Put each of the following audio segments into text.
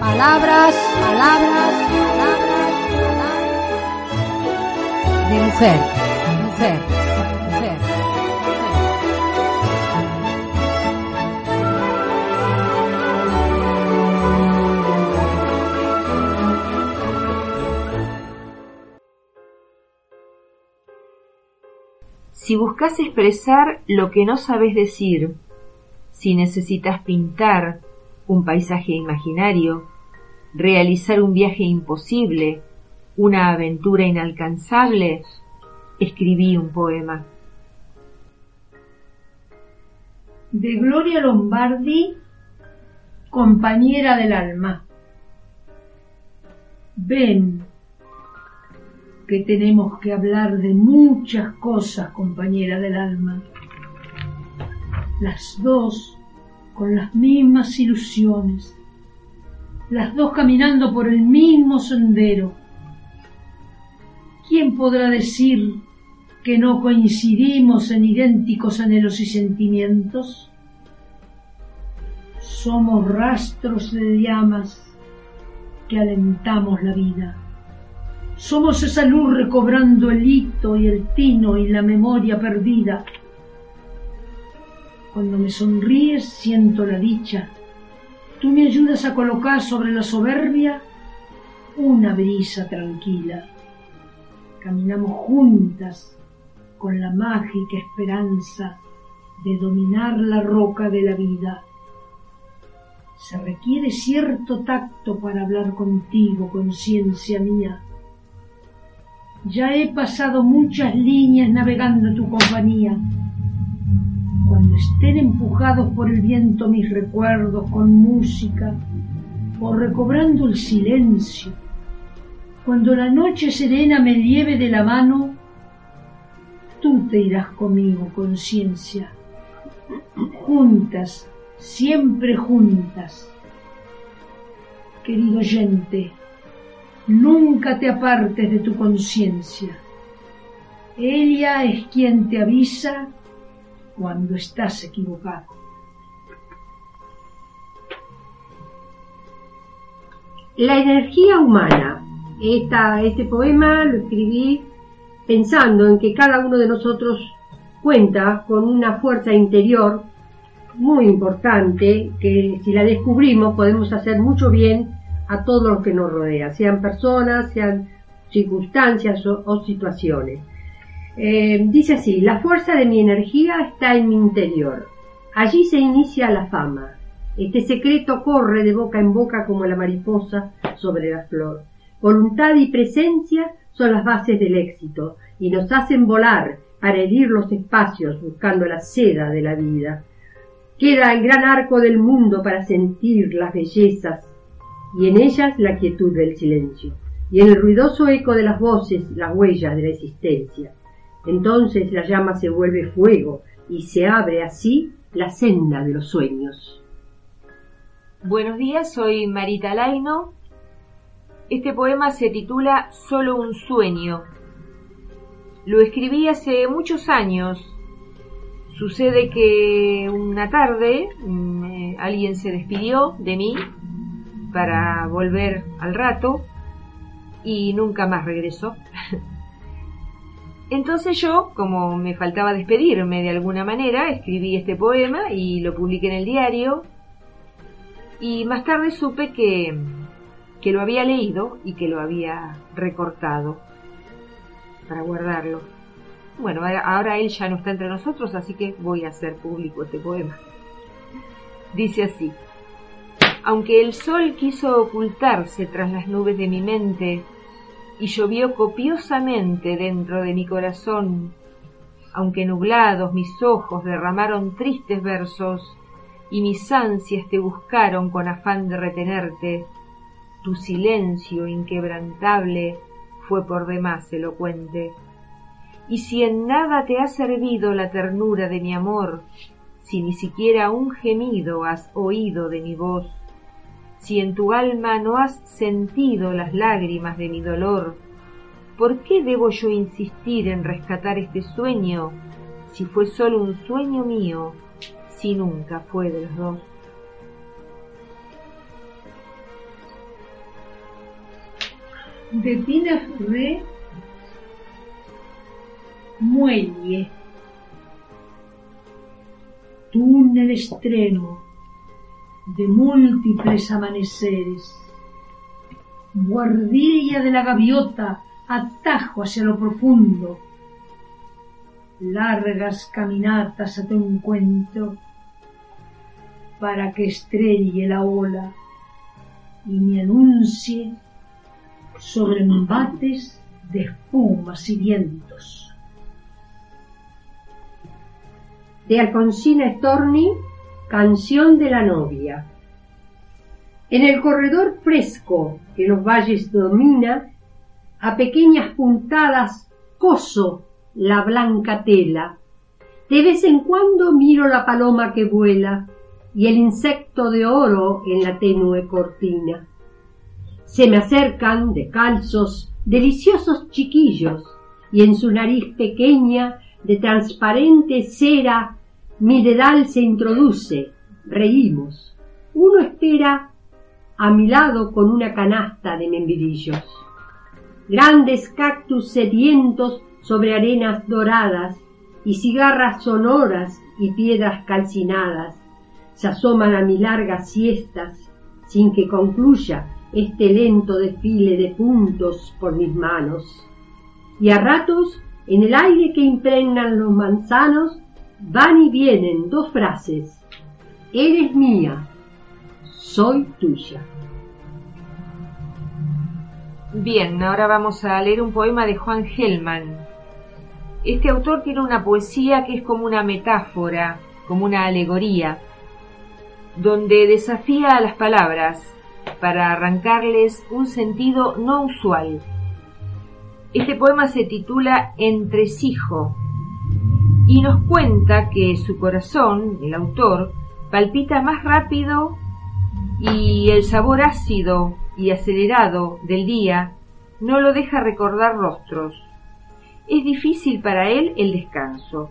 Palabras, palabras, palabras, palabras. De mujer, Si buscas expresar lo que no sabes decir, si necesitas pintar un paisaje imaginario, realizar un viaje imposible, una aventura inalcanzable, escribí un poema. De Gloria Lombardi, compañera del alma. Ven, que tenemos que hablar de muchas cosas, compañera del alma. Las dos con las mismas ilusiones, las dos caminando por el mismo sendero. ¿Quién podrá decir que no coincidimos en idénticos anhelos y sentimientos? Somos rastros de llamas que alentamos la vida. Somos esa luz recobrando el hito y el tino y la memoria perdida. Cuando me sonríes siento la dicha. Tú me ayudas a colocar sobre la soberbia una brisa tranquila. Caminamos juntas con la mágica esperanza de dominar la roca de la vida. Se requiere cierto tacto para hablar contigo, conciencia mía. Ya he pasado muchas líneas navegando tu compañía. Cuando estén empujados por el viento mis recuerdos con música, o recobrando el silencio, cuando la noche serena me lleve de la mano, tú te irás conmigo, conciencia. Juntas, siempre juntas. Querido oyente, nunca te apartes de tu conciencia. Ella es quien te avisa cuando estás equivocado. La energía humana. Esta, este poema lo escribí pensando en que cada uno de nosotros cuenta con una fuerza interior muy importante que si la descubrimos podemos hacer mucho bien a todo lo que nos rodea, sean personas, sean circunstancias o, situaciones. Eh, dice así, la fuerza de mi energía está en mi interior. Allí se inicia la fama. Este secreto corre de boca en boca como la mariposa sobre la flor. Voluntad y presencia son las bases del éxito y nos hacen volar para herir los espacios buscando la seda de la vida. Queda el gran arco del mundo para sentir las bellezas y en ellas la quietud del silencio y en el ruidoso eco de las voces las huellas de la existencia. Entonces la llama se vuelve fuego y se abre así la senda de los sueños. Buenos días, soy Marita Laino. Este poema se titula Solo un sueño. Lo escribí hace muchos años. Sucede que una tarde eh, alguien se despidió de mí para volver al rato y nunca más regresó. Entonces yo, como me faltaba despedirme de alguna manera, escribí este poema y lo publiqué en el diario. Y más tarde supe que, que lo había leído y que lo había recortado para guardarlo. Bueno, ahora él ya no está entre nosotros, así que voy a hacer público este poema. Dice así. Aunque el sol quiso ocultarse tras las nubes de mi mente, y llovió copiosamente dentro de mi corazón, aunque nublados mis ojos derramaron tristes versos y mis ansias te buscaron con afán de retenerte, tu silencio inquebrantable fue por demás elocuente. Y si en nada te ha servido la ternura de mi amor, si ni siquiera un gemido has oído de mi voz, si en tu alma no has sentido las lágrimas de mi dolor, ¿por qué debo yo insistir en rescatar este sueño si fue solo un sueño mío, si nunca fue de los dos? De Tina Ferré, Muelle, túnel extremo de múltiples amaneceres, guardilla de la gaviota, atajo hacia lo profundo, largas caminatas a tu encuentro, para que estrelle la ola y me anuncie sobre embates de espumas y vientos. De Alfonsina Storni, Canción de la novia. En el corredor fresco que los valles domina, a pequeñas puntadas coso la blanca tela. De vez en cuando miro la paloma que vuela y el insecto de oro en la tenue cortina. Se me acercan, calzos deliciosos chiquillos, y en su nariz pequeña, de transparente cera, mi dedal se introduce, reímos. Uno espera a mi lado con una canasta de membrillos. Grandes cactus sedientos sobre arenas doradas y cigarras sonoras y piedras calcinadas se asoman a mi largas siestas sin que concluya este lento desfile de puntos por mis manos. Y a ratos, en el aire que impregnan los manzanos, van y vienen dos frases. Eres mía, soy tuya. Bien, ahora vamos a leer un poema de Juan Gelman. Este autor tiene una poesía que es como una metáfora, como una alegoría, donde desafía a las palabras para arrancarles un sentido no usual. Este poema se titula Entresijo y nos cuenta que su corazón, el autor, palpita más rápido y el sabor ácido y acelerado del día no lo deja recordar rostros. Es difícil para él el descanso.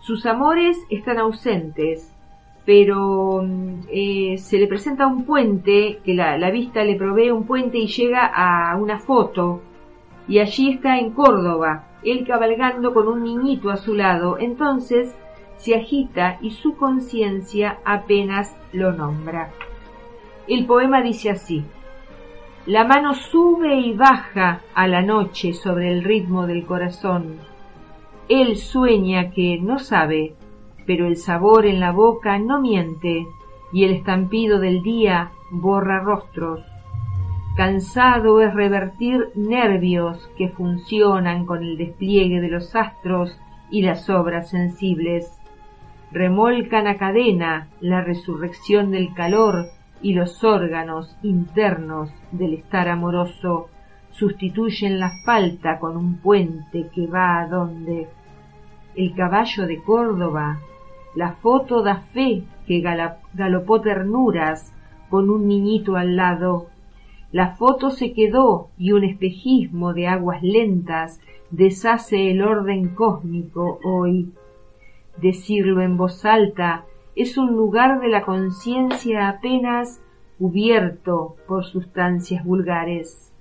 Sus amores están ausentes, pero mm, eh, se le presenta un puente, que la, la vista le provee un puente y llega a una foto, y allí está en Córdoba, él cabalgando con un niñito a su lado, entonces se agita y su conciencia apenas lo nombra. El poema dice así, la mano sube y baja a la noche sobre el ritmo del corazón. Él sueña que no sabe, pero el sabor en la boca no miente y el estampido del día borra rostros. Cansado es revertir nervios que funcionan con el despliegue de los astros y las obras sensibles. Remolcan a cadena la resurrección del calor y los órganos internos del estar amoroso sustituyen la falta con un puente que va a donde el caballo de Córdoba la foto da fe que galopó ternuras con un niñito al lado. La foto se quedó y un espejismo de aguas lentas deshace el orden cósmico hoy. Decirlo en voz alta es un lugar de la conciencia apenas cubierto por sustancias vulgares.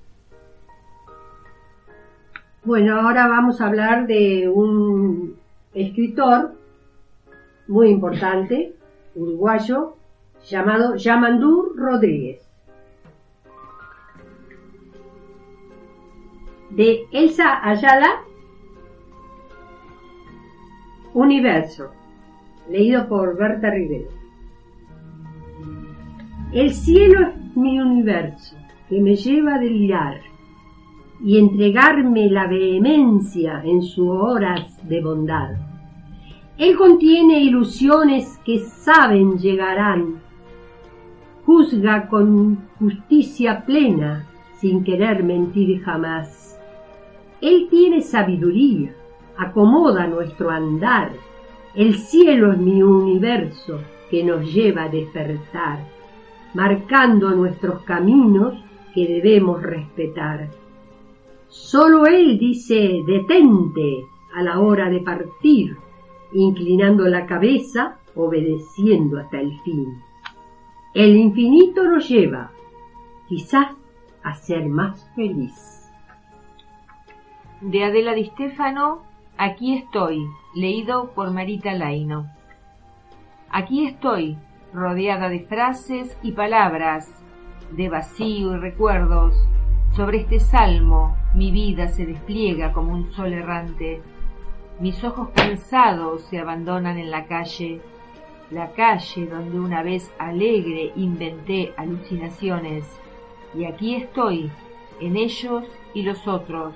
Bueno, ahora vamos a hablar de un escritor muy importante, uruguayo, llamado Yamandú Rodríguez. De Elsa Ayala, Universo, leído por Berta Rivero. El cielo es mi universo, que me lleva a delirar. y entregarme la vehemencia en sus horas de bondad. Él contiene ilusiones que saben llegarán. Juzga con justicia plena, sin querer mentir jamás. Él tiene sabiduría, acomoda nuestro andar. El cielo es mi universo que nos lleva a despertar, marcando nuestros caminos que debemos respetar. Solo Él dice detente a la hora de partir inclinando la cabeza, obedeciendo hasta el fin. El infinito nos lleva, quizás, a ser más feliz. De Adela Di Stefano, Aquí estoy, leído por Marita Laino. Aquí estoy, rodeada de frases y palabras, de vacío y recuerdos. Sobre este salmo mi vida se despliega como un sol errante mis ojos cansados se abandonan en la calle, la calle donde una vez alegre inventé alucinaciones, y aquí estoy, en ellos y los otros,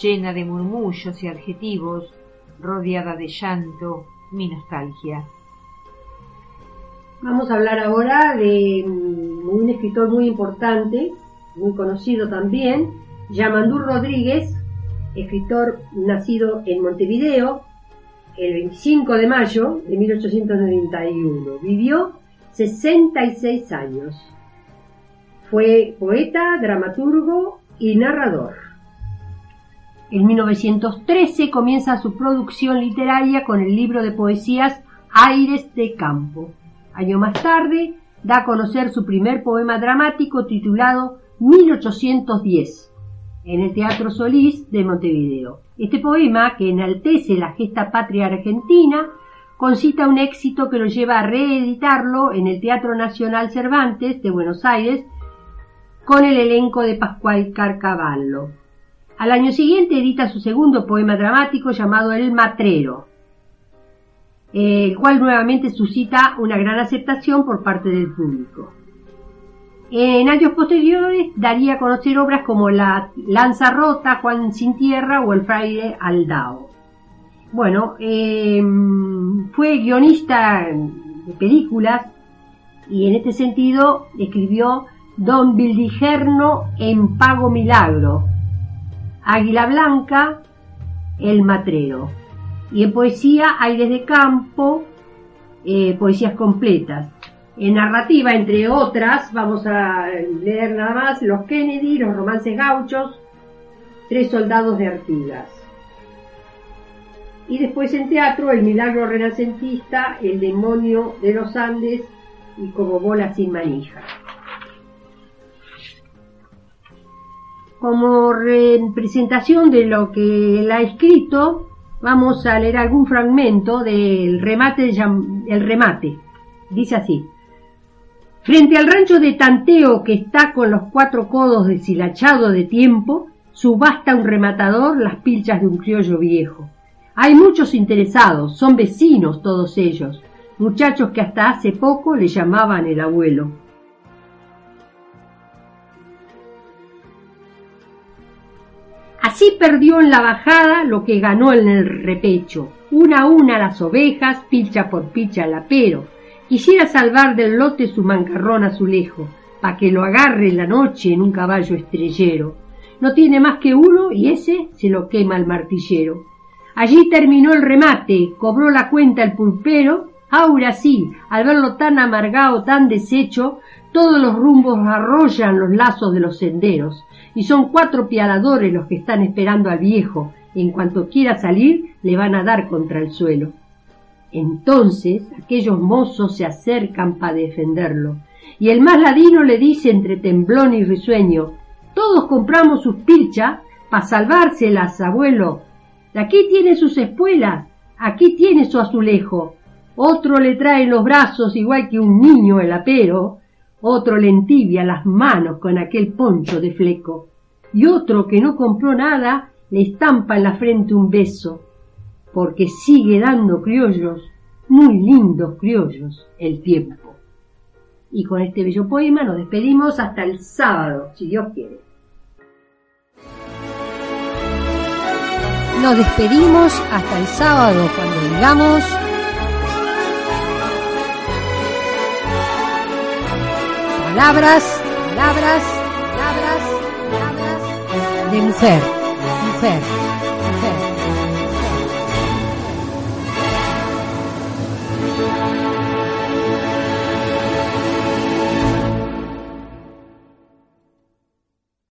llena de murmullos y adjetivos, rodeada de llanto, mi nostalgia. Vamos a hablar ahora de un escritor muy importante, muy conocido también, Yamandú Rodríguez, escritor nacido en Montevideo el 25 de mayo de 1891. Vivió 66 años. Fue poeta, dramaturgo y narrador. En 1913 comienza su producción literaria con el libro de poesías Aires de Campo. Año más tarde da a conocer su primer poema dramático titulado 1810 en el Teatro Solís de Montevideo. Este poema, que enaltece la gesta patria argentina, concita un éxito que lo lleva a reeditarlo en el Teatro Nacional Cervantes de Buenos Aires con el elenco de Pascual Carcavallo. Al año siguiente edita su segundo poema dramático llamado El Matrero, el cual nuevamente suscita una gran aceptación por parte del público. En años posteriores daría a conocer obras como La Lanza Rota, Juan Sin Tierra o El Fraile Aldao. Bueno, em, fue guionista de películas y en este sentido escribió Don Bildigerno en Pago Milagro, Águila Blanca, El Matrero. Y en poesía, Aires de Campo, eh, poesías completas. En narrativa, entre otras, vamos a leer nada más Los Kennedy, Los Romances Gauchos, Tres Soldados de Artigas. Y después en teatro, El Milagro Renacentista, El Demonio de los Andes y Como Bola sin Manija. Como representación de lo que él ha escrito, vamos a leer algún fragmento del remate, el remate. Dice así. Frente al rancho de tanteo que está con los cuatro codos deshilachado de tiempo, subasta un rematador las pilchas de un criollo viejo. Hay muchos interesados, son vecinos todos ellos, muchachos que hasta hace poco le llamaban el abuelo. Así perdió en la bajada lo que ganó en el repecho, una a una las ovejas, pilcha por pilcha el apero, Quisiera salvar del lote su mancarrón azulejo, pa' que lo agarre en la noche en un caballo estrellero. No tiene más que uno y ese se lo quema el martillero. Allí terminó el remate, cobró la cuenta el pulpero. Ahora sí, al verlo tan amargado, tan deshecho, todos los rumbos arrollan los lazos de los senderos, y son cuatro pialadores los que están esperando al viejo. En cuanto quiera salir, le van a dar contra el suelo. Entonces aquellos mozos se acercan para defenderlo, y el más ladino le dice entre temblón y risueño, todos compramos sus pilchas para salvárselas, abuelo. Aquí tiene sus espuelas, aquí tiene su azulejo. Otro le trae los brazos igual que un niño el apero, otro le entibia las manos con aquel poncho de fleco, y otro que no compró nada le estampa en la frente un beso porque sigue dando criollos, muy lindos criollos, el tiempo. Y con este bello poema nos despedimos hasta el sábado, si Dios quiere. Nos despedimos hasta el sábado cuando digamos palabras, palabras, palabras, palabras de mujer, mujer.